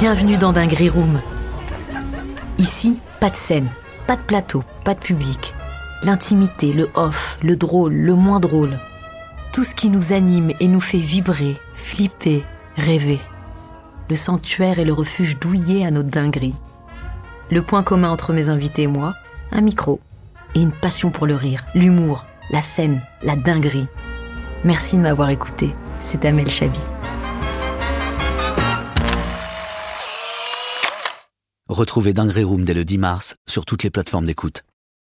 Bienvenue dans Dinguerie Room. Ici, pas de scène, pas de plateau, pas de public. L'intimité, le off, le drôle, le moins drôle. Tout ce qui nous anime et nous fait vibrer, flipper, rêver. Le sanctuaire est le refuge douillet à notre dinguerie. Le point commun entre mes invités et moi, un micro et une passion pour le rire, l'humour, la scène, la dinguerie. Merci de m'avoir écouté. C'est Amel Chabi. Retrouvez Dinguerie Room dès le 10 mars sur toutes les plateformes d'écoute.